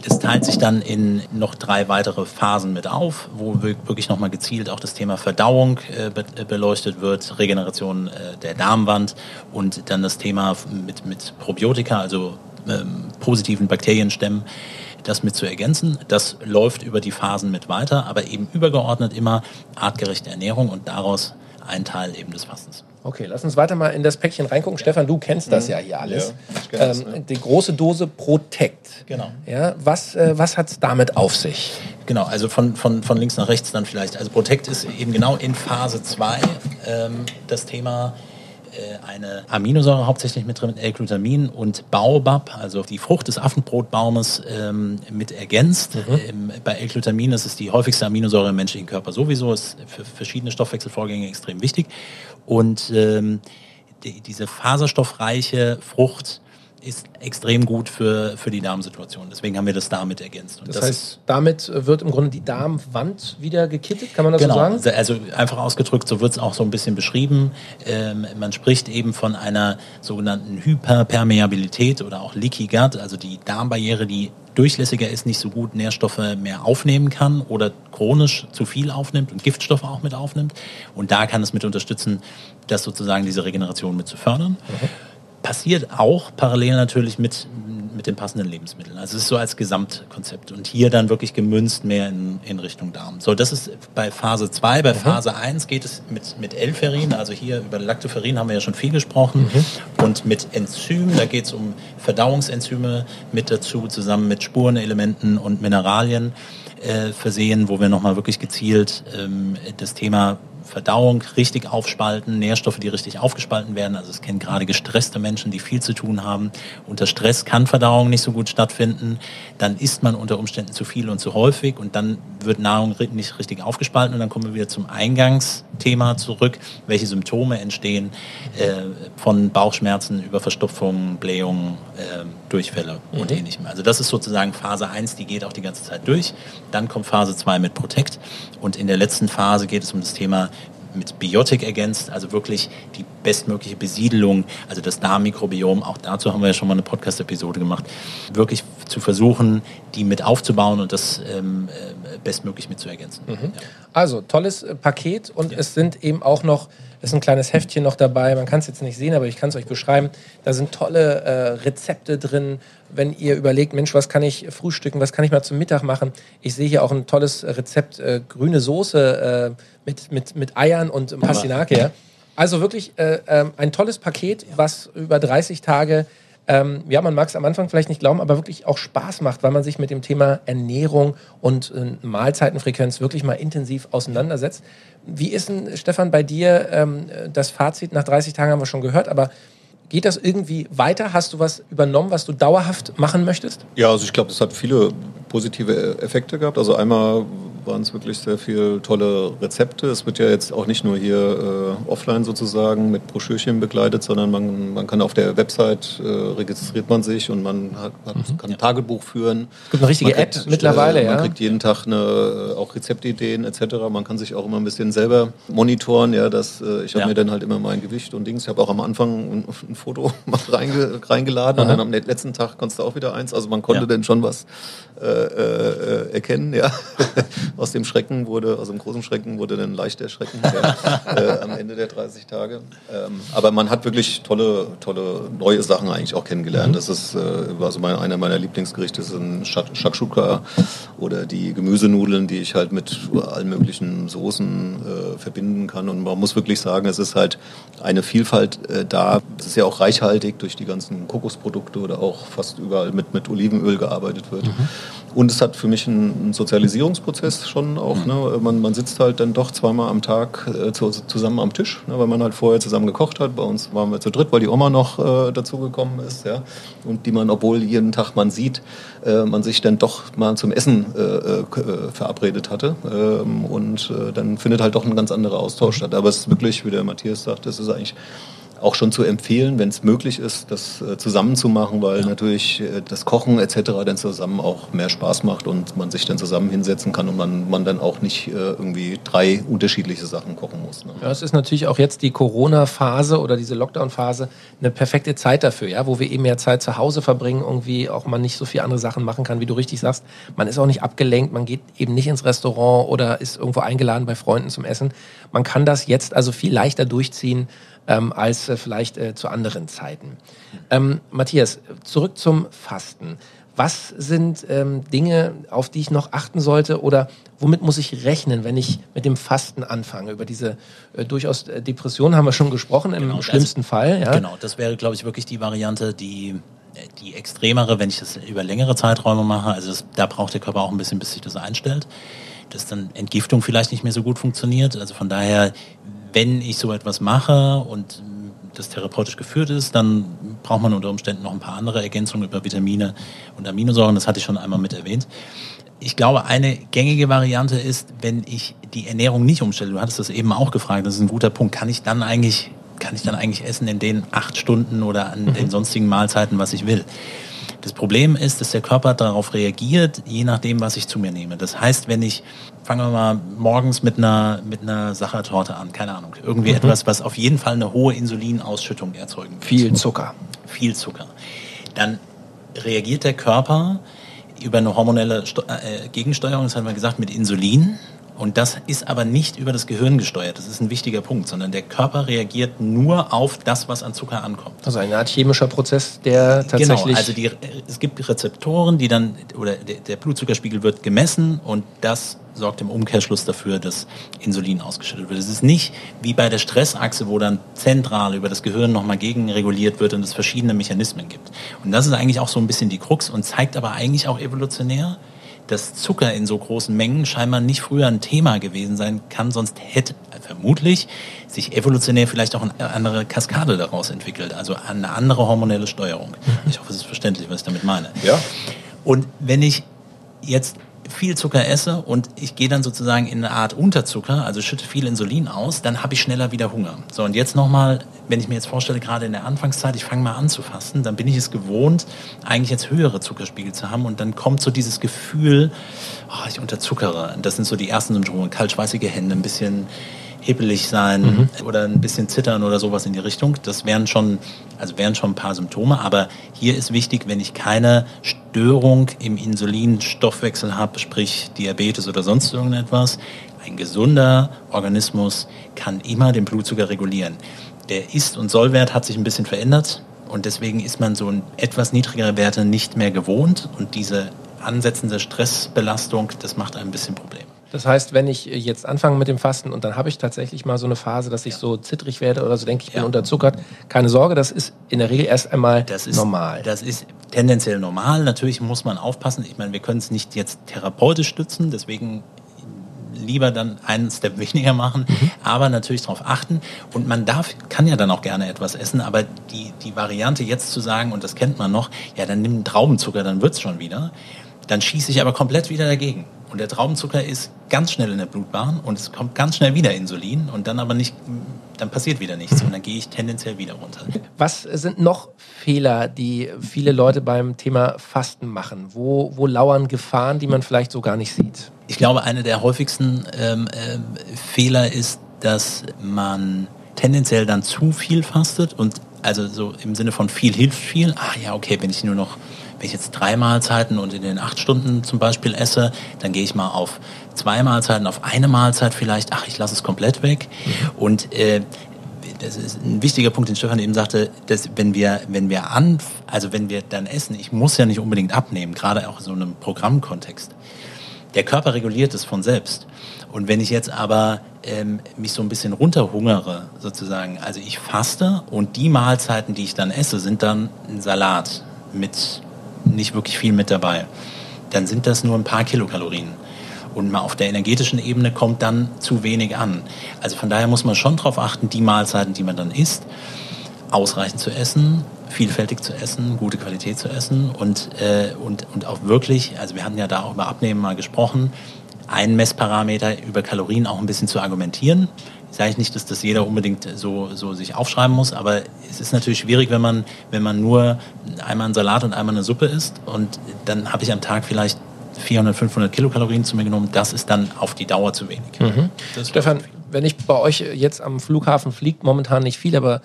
Das teilt sich dann in noch drei weitere Phasen mit auf, wo wirklich nochmal gezielt auch das Thema Verdauung äh, äh, beleuchtet wird, Regeneration äh, der Darmwand und dann das Thema mit, mit Probiotika, also positiven Bakterienstämmen, das mit zu ergänzen. Das läuft über die Phasen mit weiter, aber eben übergeordnet immer artgerechte Ernährung und daraus ein Teil eben des Fastens. Okay, lass uns weiter mal in das Päckchen reingucken. Stefan, du kennst das mhm. ja hier alles. Ja, ähm, ne? Die große Dose Protect. Genau. Ja, was äh, was hat es damit auf sich? Genau, also von, von, von links nach rechts dann vielleicht. Also Protect ist eben genau in Phase 2 ähm, das Thema äh, eine Aminosäure hauptsächlich mit drin, L-Glutamin und Baobab, also die Frucht des Affenbrotbaumes, ähm, mit ergänzt. Mhm. Ähm, bei L-Glutamin ist es die häufigste Aminosäure im menschlichen Körper sowieso, ist für verschiedene Stoffwechselvorgänge extrem wichtig. Und ähm, die, diese faserstoffreiche Frucht ist extrem gut für, für die Darmsituation. Deswegen haben wir das damit ergänzt. Das, das heißt, damit wird im Grunde die Darmwand wieder gekittet, kann man das genau, so sagen? Genau, also einfach ausgedrückt, so wird es auch so ein bisschen beschrieben. Ähm, man spricht eben von einer sogenannten Hyperpermeabilität oder auch Leaky Gut, also die Darmbarriere, die durchlässiger ist, nicht so gut Nährstoffe mehr aufnehmen kann oder chronisch zu viel aufnimmt und Giftstoffe auch mit aufnimmt. Und da kann es mit unterstützen, das sozusagen diese Regeneration mit zu fördern. Mhm passiert auch parallel natürlich mit, mit den passenden Lebensmitteln. Also es ist so als Gesamtkonzept und hier dann wirklich gemünzt mehr in, in Richtung Darm. So, das ist bei Phase 2. Bei mhm. Phase 1 geht es mit, mit L-Ferrin, also hier über Lactoferrin haben wir ja schon viel gesprochen. Mhm. Und mit Enzymen, da geht es um Verdauungsenzyme mit dazu, zusammen mit Spurenelementen und Mineralien äh, versehen, wo wir nochmal wirklich gezielt ähm, das Thema Verdauung richtig aufspalten, Nährstoffe, die richtig aufgespalten werden. Also es kennen gerade gestresste Menschen, die viel zu tun haben. Unter Stress kann Verdauung nicht so gut stattfinden. Dann isst man unter Umständen zu viel und zu häufig und dann wird Nahrung nicht richtig aufgespalten und dann kommen wir wieder zum Eingangsthema zurück. Welche Symptome entstehen äh, von Bauchschmerzen über Verstopfung, Blähungen, äh, Durchfälle mhm. und ähnlichem. Also das ist sozusagen Phase 1, die geht auch die ganze Zeit durch. Dann kommt Phase 2 mit Protect und in der letzten Phase geht es um das Thema mit Biotik ergänzt, also wirklich die bestmögliche Besiedelung, also das Darmmikrobiom, auch dazu haben wir ja schon mal eine Podcast-Episode gemacht, wirklich zu versuchen, die mit aufzubauen und das ähm, äh, bestmöglich mit zu ergänzen. Mhm. Ja. Also, tolles äh, Paket und ja. es sind eben auch noch ist ein kleines Heftchen noch dabei. Man kann es jetzt nicht sehen, aber ich kann es euch beschreiben. Da sind tolle äh, Rezepte drin. Wenn ihr überlegt, Mensch, was kann ich frühstücken, was kann ich mal zum Mittag machen? Ich sehe hier auch ein tolles Rezept, äh, grüne Soße äh, mit, mit, mit Eiern und Pastinake. Ja. Also wirklich äh, ähm, ein tolles Paket, was über 30 Tage ähm, ja, man mag es am Anfang vielleicht nicht glauben, aber wirklich auch Spaß macht, weil man sich mit dem Thema Ernährung und äh, Mahlzeitenfrequenz wirklich mal intensiv auseinandersetzt. Wie ist denn, Stefan, bei dir ähm, das Fazit? Nach 30 Tagen haben wir schon gehört, aber geht das irgendwie weiter? Hast du was übernommen, was du dauerhaft machen möchtest? Ja, also ich glaube, es hat viele positive Effekte gehabt. Also einmal waren es wirklich sehr viele tolle Rezepte. Es wird ja jetzt auch nicht nur hier äh, offline sozusagen mit Broschürchen begleitet, sondern man, man kann auf der Website äh, registriert man sich und man hat, mhm. kann ein Tagebuch führen. Es gibt eine richtige kriegt, App mittlerweile, äh, man ja. Man kriegt jeden Tag eine, äh, auch Rezeptideen etc. Man kann sich auch immer ein bisschen selber monitoren. Ja, dass, äh, ich habe ja. mir dann halt immer mein Gewicht und Dings. Ich habe auch am Anfang ein, ein Foto mal reinge, reingeladen Aha. und dann am letzten Tag konntest du auch wieder eins. Also man konnte ja. dann schon was äh, äh, erkennen. Ja. aus dem Schrecken wurde, aus dem großen Schrecken wurde dann leicht der Schrecken der, äh, am Ende der 30 Tage. Ähm, aber man hat wirklich tolle, tolle neue Sachen eigentlich auch kennengelernt. Mhm. Das ist äh, also mein, einer meiner Lieblingsgerichte sind Shakshuka oder die Gemüsenudeln, die ich halt mit allen möglichen Soßen äh, verbinden kann. Und man muss wirklich sagen, es ist halt eine Vielfalt da. Es ist ja auch reichhaltig durch die ganzen Kokosprodukte oder auch fast überall mit, mit Olivenöl gearbeitet wird. Mhm. Und es hat für mich einen Sozialisierungsprozess schon auch. Mhm. Ne? Man, man sitzt halt dann doch zweimal am Tag äh, zu, zusammen am Tisch, ne? weil man halt vorher zusammen gekocht hat. Bei uns waren wir zu dritt, weil die Oma noch äh, dazugekommen ist. Ja? Und die man, obwohl jeden Tag man sieht, äh, man sich dann doch mal zum Essen äh, äh, verabredet hatte. Ähm, und äh, dann findet halt doch ein ganz anderer Austausch statt. Aber es ist wirklich, wie der Matthias sagt, das ist eigentlich auch schon zu empfehlen, wenn es möglich ist, das äh, zusammen zu machen, weil ja. natürlich äh, das Kochen etc. dann zusammen auch mehr Spaß macht und man sich dann zusammen hinsetzen kann und man, man dann auch nicht äh, irgendwie drei unterschiedliche Sachen kochen muss. Ne? Ja, es ist natürlich auch jetzt die Corona-Phase oder diese Lockdown-Phase eine perfekte Zeit dafür, ja, wo wir eben mehr Zeit zu Hause verbringen, irgendwie auch man nicht so viele andere Sachen machen kann, wie du richtig sagst. Man ist auch nicht abgelenkt, man geht eben nicht ins Restaurant oder ist irgendwo eingeladen bei Freunden zum Essen. Man kann das jetzt also viel leichter durchziehen ähm, als äh, vielleicht äh, zu anderen Zeiten. Ähm, Matthias, zurück zum Fasten. Was sind ähm, Dinge, auf die ich noch achten sollte oder womit muss ich rechnen, wenn ich mit dem Fasten anfange? Über diese äh, durchaus äh, Depression haben wir schon gesprochen, im genau, schlimmsten das, Fall. Ja? Genau, das wäre, glaube ich, wirklich die Variante, die äh, die extremere, wenn ich das über längere Zeiträume mache. Also das, da braucht der Körper auch ein bisschen, bis sich das einstellt. Dass dann Entgiftung vielleicht nicht mehr so gut funktioniert. Also von daher wenn ich so etwas mache und das therapeutisch geführt ist, dann braucht man unter Umständen noch ein paar andere Ergänzungen über Vitamine und Aminosäuren. Das hatte ich schon einmal mit erwähnt. Ich glaube, eine gängige Variante ist, wenn ich die Ernährung nicht umstelle. Du hattest das eben auch gefragt. Das ist ein guter Punkt. Kann ich dann eigentlich, kann ich dann eigentlich essen in den acht Stunden oder an den mhm. sonstigen Mahlzeiten, was ich will? Das Problem ist, dass der Körper darauf reagiert, je nachdem, was ich zu mir nehme. Das heißt, wenn ich, fangen wir mal morgens mit einer, mit einer Sachertorte an, keine Ahnung, irgendwie mhm. etwas, was auf jeden Fall eine hohe Insulinausschüttung erzeugen wird. Viel Zucker. Viel Zucker. Dann reagiert der Körper über eine hormonelle äh, Gegensteuerung, das haben wir gesagt, mit Insulin. Und das ist aber nicht über das Gehirn gesteuert. Das ist ein wichtiger Punkt, sondern der Körper reagiert nur auf das, was an Zucker ankommt. Also eine Art chemischer Prozess, der genau, tatsächlich. Genau, also die, es gibt Rezeptoren, die dann, oder der Blutzuckerspiegel wird gemessen und das sorgt im Umkehrschluss dafür, dass Insulin ausgeschüttet wird. Es ist nicht wie bei der Stressachse, wo dann zentral über das Gehirn nochmal gegenreguliert wird und es verschiedene Mechanismen gibt. Und das ist eigentlich auch so ein bisschen die Krux und zeigt aber eigentlich auch evolutionär, dass Zucker in so großen Mengen scheinbar nicht früher ein Thema gewesen sein kann, sonst hätte vermutlich sich evolutionär vielleicht auch eine andere Kaskade daraus entwickelt, also eine andere hormonelle Steuerung. Mhm. Ich hoffe, es ist verständlich, was ich damit meine. Ja. Und wenn ich jetzt viel Zucker esse und ich gehe dann sozusagen in eine Art Unterzucker, also schütte viel Insulin aus, dann habe ich schneller wieder Hunger. So, und jetzt nochmal, wenn ich mir jetzt vorstelle, gerade in der Anfangszeit, ich fange mal an zu fasten, dann bin ich es gewohnt, eigentlich jetzt höhere Zuckerspiegel zu haben und dann kommt so dieses Gefühl, oh, ich unterzuckere. Das sind so die ersten Symptome, kaltschweißige Hände, ein bisschen hippelig sein mhm. oder ein bisschen zittern oder sowas in die Richtung. Das wären schon, also wären schon ein paar Symptome. Aber hier ist wichtig, wenn ich keine Störung im Insulinstoffwechsel habe, sprich Diabetes oder sonst irgendetwas, ein gesunder Organismus kann immer den Blutzucker regulieren. Der Ist- und Sollwert hat sich ein bisschen verändert und deswegen ist man so etwas niedrigere Werte nicht mehr gewohnt und diese ansetzende Stressbelastung, das macht ein bisschen Probleme. Das heißt, wenn ich jetzt anfange mit dem Fasten und dann habe ich tatsächlich mal so eine Phase, dass ich so zittrig werde oder so denke, ich bin ja. unterzuckert, keine Sorge, das ist in der Regel erst einmal das ist, normal. Das ist tendenziell normal. Natürlich muss man aufpassen. Ich meine, wir können es nicht jetzt therapeutisch stützen, deswegen lieber dann einen Step weniger machen, mhm. aber natürlich darauf achten. Und man darf, kann ja dann auch gerne etwas essen, aber die, die Variante jetzt zu sagen, und das kennt man noch, ja, dann nimm Traubenzucker, dann wird's schon wieder. Dann schieße ich aber komplett wieder dagegen. Und der Traubenzucker ist ganz schnell in der Blutbahn und es kommt ganz schnell wieder Insulin und dann aber nicht, dann passiert wieder nichts und dann gehe ich tendenziell wieder runter. Was sind noch Fehler, die viele Leute beim Thema Fasten machen? Wo, wo lauern Gefahren, die man vielleicht so gar nicht sieht? Ich glaube, einer der häufigsten ähm, äh, Fehler ist, dass man tendenziell dann zu viel fastet und also so im Sinne von viel hilft viel. Ah ja, okay, wenn ich nur noch wenn ich jetzt drei Mahlzeiten und in den acht Stunden zum Beispiel esse, dann gehe ich mal auf zwei Mahlzeiten, auf eine Mahlzeit vielleicht, ach, ich lasse es komplett weg. Mhm. Und äh, das ist ein wichtiger Punkt, den Stefan eben sagte, dass wenn wir, wenn wir an, also wenn wir dann essen, ich muss ja nicht unbedingt abnehmen, gerade auch in so einem Programmkontext. Der Körper reguliert es von selbst. Und wenn ich jetzt aber ähm, mich so ein bisschen runterhungere, sozusagen, also ich faste und die Mahlzeiten, die ich dann esse, sind dann ein Salat mit nicht wirklich viel mit dabei. dann sind das nur ein paar Kilokalorien. Und mal auf der energetischen Ebene kommt dann zu wenig an. Also von daher muss man schon darauf achten, die Mahlzeiten, die man dann isst, ausreichend zu essen, vielfältig zu essen, gute Qualität zu essen und, äh, und, und auch wirklich, also wir hatten ja da auch über Abnehmen mal gesprochen, einen Messparameter über Kalorien auch ein bisschen zu argumentieren. Ich sage nicht, dass das jeder unbedingt so, so sich aufschreiben muss, aber es ist natürlich schwierig, wenn man, wenn man nur einmal einen Salat und einmal eine Suppe isst und dann habe ich am Tag vielleicht 400, 500 Kilokalorien zu mir genommen. Das ist dann auf die Dauer zu wenig. Mhm. Stefan, wenn ich bei euch jetzt am Flughafen fliege, momentan nicht viel, aber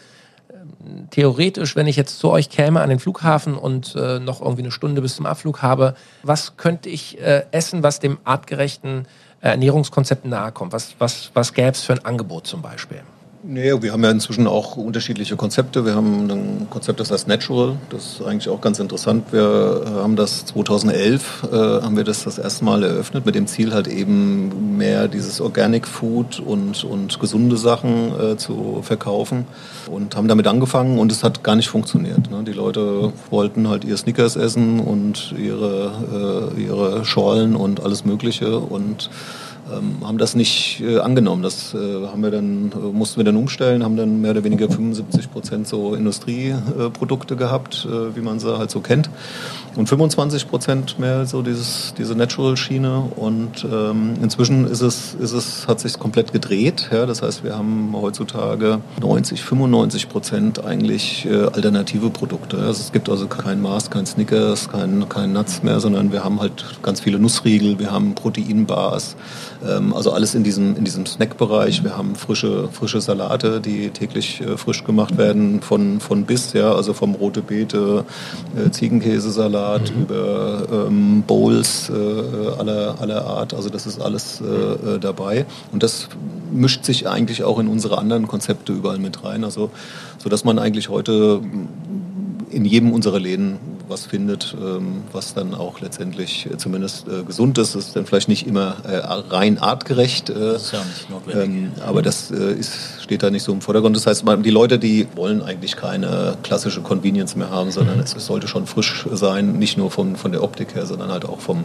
theoretisch, wenn ich jetzt zu euch käme an den Flughafen und äh, noch irgendwie eine Stunde bis zum Abflug habe, was könnte ich äh, essen, was dem artgerechten äh, Ernährungskonzept nahe kommt? Was, was, was gäbe es für ein Angebot zum Beispiel? Nee, wir haben ja inzwischen auch unterschiedliche Konzepte. Wir haben ein Konzept, das heißt Natural. Das ist eigentlich auch ganz interessant. Wir haben das 2011, äh, haben wir das das erste Mal eröffnet mit dem Ziel halt eben mehr dieses Organic Food und, und gesunde Sachen äh, zu verkaufen und haben damit angefangen und es hat gar nicht funktioniert. Ne? Die Leute wollten halt ihr Snickers essen und ihre, äh, ihre Schorlen und alles Mögliche und ähm, haben das nicht äh, angenommen. Das äh, haben wir dann, äh, mussten wir dann umstellen, haben dann mehr oder weniger 75 Prozent so Industrieprodukte gehabt, wie man sie halt so kennt. Und 25 Prozent mehr so dieses, diese Natural-Schiene. Und ähm, inzwischen ist es, ist es, hat sich komplett gedreht. Ja? Das heißt, wir haben heutzutage 90, 95 Prozent eigentlich äh, alternative Produkte. Also es gibt also kein Mars, kein Snickers, kein, kein Nuts mehr, sondern wir haben halt ganz viele Nussriegel, wir haben Proteinbars, ähm, also alles in diesem, in diesem Snackbereich. Wir haben frische, frische Salate, die täglich äh, frisch gemacht werden von, von bis, ja, also vom rote Beete, äh, Ziegenkäsesalat mhm. über ähm, Bowls äh, aller, aller Art. Also das ist alles äh, äh, dabei. Und das mischt sich eigentlich auch in unsere anderen Konzepte überall mit rein. Also, so dass man eigentlich heute in jedem unserer Läden was findet, ähm, was dann auch letztendlich äh, zumindest äh, gesund ist. Das ist dann vielleicht nicht immer äh, rein artgerecht. das ist ja nicht notwendig. Ähm, aber das ist, steht da nicht so im Vordergrund. Das heißt, die Leute, die wollen eigentlich keine klassische Convenience mehr haben, sondern mhm. es sollte schon frisch sein, nicht nur von, von der Optik her, sondern halt auch vom,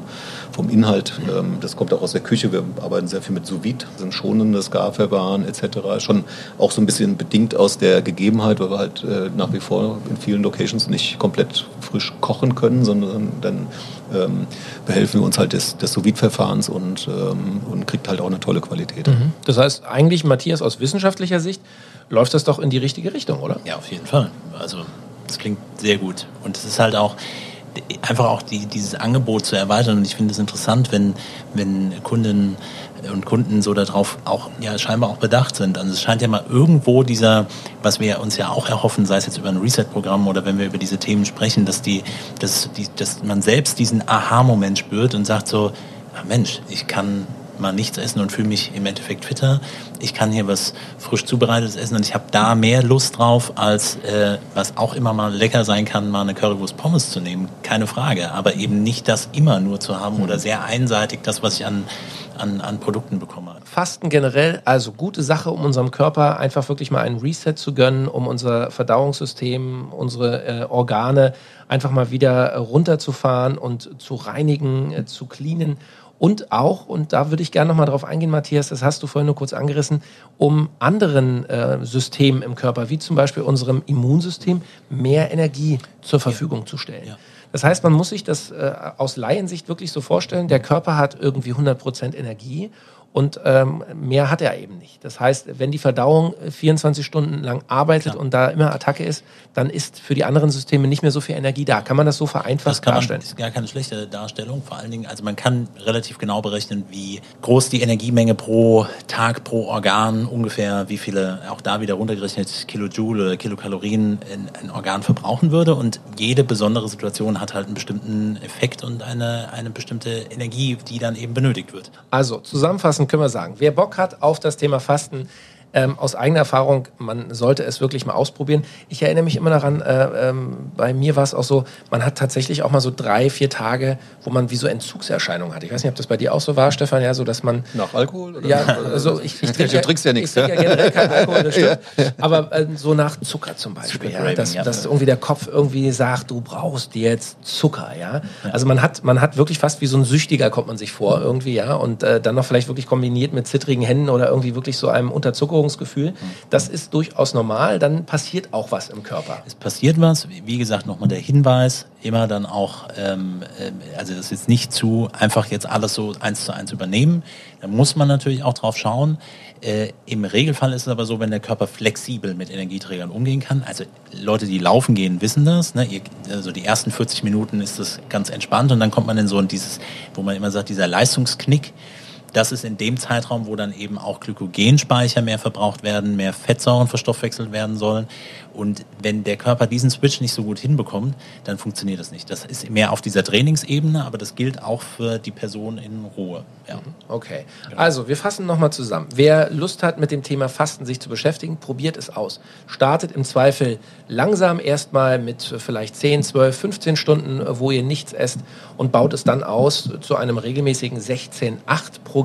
vom Inhalt. Ähm, das kommt auch aus der Küche. Wir arbeiten sehr viel mit sous vide, sind schonendes Garverfahren etc. Schon auch so ein bisschen bedingt aus der Gegebenheit, weil wir halt nach wie vor in vielen Locations nicht komplett frisch kochen können, sondern dann ähm, behelfen wir uns halt des, des verfahrens und, ähm, und kriegt halt auch eine tolle Qualität. Mhm. Das heißt, eigentlich, Matthias, aus wissenschaftlicher Sicht läuft das doch in die richtige Richtung, oder? Ja, auf jeden Fall. Also, das klingt sehr gut. Und es ist halt auch einfach auch die, dieses Angebot zu erweitern. Und ich finde es interessant, wenn, wenn Kunden und Kunden so darauf auch ja scheinbar auch bedacht sind. Also es scheint ja mal irgendwo dieser, was wir uns ja auch erhoffen, sei es jetzt über ein Reset-Programm oder wenn wir über diese Themen sprechen, dass die, dass die, dass man selbst diesen Aha-Moment spürt und sagt so, ah Mensch, ich kann mal nichts essen und fühle mich im Endeffekt fitter. Ich kann hier was frisch zubereitetes essen und ich habe da mehr Lust drauf, als äh, was auch immer mal lecker sein kann, mal eine Currywurst Pommes zu nehmen. Keine Frage. Aber eben nicht das immer nur zu haben oder sehr einseitig das, was ich an an, an Produkten bekomme. Fasten generell, also gute Sache, um unserem Körper einfach wirklich mal einen Reset zu gönnen, um unser Verdauungssystem, unsere äh, Organe einfach mal wieder runterzufahren und zu reinigen, äh, zu cleanen. Und auch, und da würde ich gerne nochmal drauf eingehen, Matthias, das hast du vorhin nur kurz angerissen, um anderen äh, Systemen im Körper, wie zum Beispiel unserem Immunsystem, mehr Energie zur Verfügung ja. zu stellen. Ja. Das heißt, man muss sich das äh, aus Laiensicht wirklich so vorstellen, der Körper hat irgendwie 100% Energie und ähm, mehr hat er eben nicht. Das heißt, wenn die Verdauung 24 äh, Stunden lang arbeitet ja. und da immer Attacke ist, dann ist für die anderen Systeme nicht mehr so viel Energie da. Kann man das so vereinfacht das kann darstellen? Das ist gar keine schlechte Darstellung. Vor allen Dingen, also man kann relativ genau berechnen, wie groß die Energiemenge pro Tag, pro Organ ungefähr, wie viele, auch da wieder runtergerechnet, Kilojoule oder Kilokalorien ein Organ verbrauchen würde. Und jede besondere Situation hat halt einen bestimmten Effekt und eine, eine bestimmte Energie, die dann eben benötigt wird. Also zusammenfassend können wir sagen, wer Bock hat auf das Thema Fasten, ähm, aus eigener Erfahrung, man sollte es wirklich mal ausprobieren. Ich erinnere mich immer daran, äh, ähm, bei mir war es auch so, man hat tatsächlich auch mal so drei, vier Tage, wo man wie so Entzugserscheinungen hat. Ich weiß nicht, ob das bei dir auch so war, Stefan, ja, so dass man... Nach Alkohol? Oder? Ja, also ich, ich trinke du trinkst ja nichts. Ich trinke ja generell keinen Alkohol, das stimmt. Aber äh, so nach Zucker zum Beispiel, ja, dass, ja. dass irgendwie der Kopf irgendwie sagt, du brauchst jetzt Zucker, ja. ja. Also man hat, man hat wirklich fast wie so ein Süchtiger kommt man sich vor irgendwie, ja. Und äh, dann noch vielleicht wirklich kombiniert mit zittrigen Händen oder irgendwie wirklich so einem Unterzuckerungsgefühl. Mhm. Das ist durchaus normal. Dann passiert auch was im Körper. Es passiert was. Wie gesagt, nochmal der Hinweis, immer dann auch, ähm, äh, also das ist nicht zu einfach jetzt alles so eins zu eins übernehmen. Da muss man natürlich auch drauf schauen. Äh, Im Regelfall ist es aber so, wenn der Körper flexibel mit Energieträgern umgehen kann. Also Leute, die laufen gehen, wissen das. Ne? Ihr, also die ersten 40 Minuten ist das ganz entspannt und dann kommt man in so dieses, wo man immer sagt, dieser Leistungsknick das ist in dem Zeitraum, wo dann eben auch Glykogenspeicher mehr verbraucht werden, mehr Fettsäuren verstoffwechselt werden sollen. Und wenn der Körper diesen Switch nicht so gut hinbekommt, dann funktioniert das nicht. Das ist mehr auf dieser Trainingsebene, aber das gilt auch für die Person in Ruhe. Ja. Okay. Also, wir fassen nochmal zusammen. Wer Lust hat, mit dem Thema Fasten sich zu beschäftigen, probiert es aus. Startet im Zweifel langsam erstmal mit vielleicht 10, 12, 15 Stunden, wo ihr nichts esst und baut es dann aus zu einem regelmäßigen 16-8-Programm.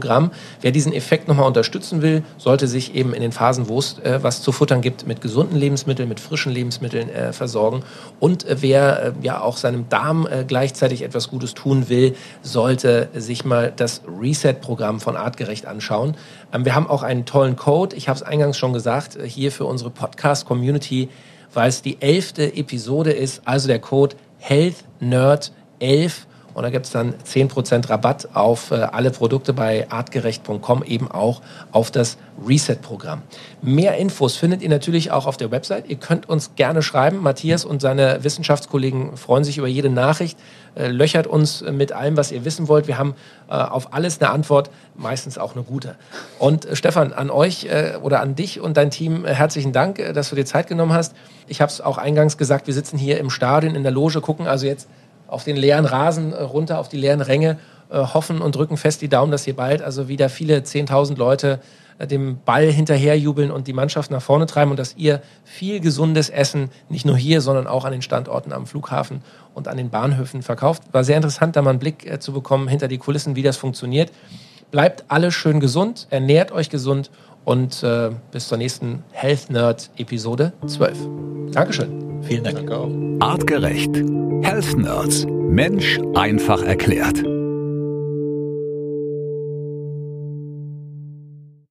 Wer diesen Effekt nochmal unterstützen will, sollte sich eben in den Phasen, wo es äh, was zu futtern gibt, mit gesunden Lebensmitteln, mit frischen Lebensmitteln äh, versorgen. Und äh, wer äh, ja auch seinem Darm äh, gleichzeitig etwas Gutes tun will, sollte sich mal das Reset-Programm von Artgerecht anschauen. Ähm, wir haben auch einen tollen Code. Ich habe es eingangs schon gesagt, äh, hier für unsere Podcast-Community, weil es die elfte Episode ist. Also der Code Health Nerd 11 und da gibt es dann 10% Rabatt auf äh, alle Produkte bei artgerecht.com, eben auch auf das Reset-Programm. Mehr Infos findet ihr natürlich auch auf der Website. Ihr könnt uns gerne schreiben. Matthias und seine Wissenschaftskollegen freuen sich über jede Nachricht. Äh, löchert uns mit allem, was ihr wissen wollt. Wir haben äh, auf alles eine Antwort, meistens auch eine gute. Und äh, Stefan, an euch äh, oder an dich und dein Team äh, herzlichen Dank, dass du dir Zeit genommen hast. Ich habe es auch eingangs gesagt, wir sitzen hier im Stadion in der Loge, gucken also jetzt auf den leeren Rasen äh, runter, auf die leeren Ränge, äh, hoffen und drücken fest die Daumen, dass hier bald also wieder viele 10.000 Leute äh, dem Ball hinterherjubeln und die Mannschaft nach vorne treiben und dass ihr viel gesundes Essen nicht nur hier, sondern auch an den Standorten am Flughafen und an den Bahnhöfen verkauft. War sehr interessant, da mal einen Blick zu bekommen hinter die Kulissen, wie das funktioniert. Bleibt alle schön gesund, ernährt euch gesund und äh, bis zur nächsten Health Nerd Episode 12. Dankeschön. Vielen Dank. Danke auch. Artgerecht. Health Nerds. Mensch einfach erklärt.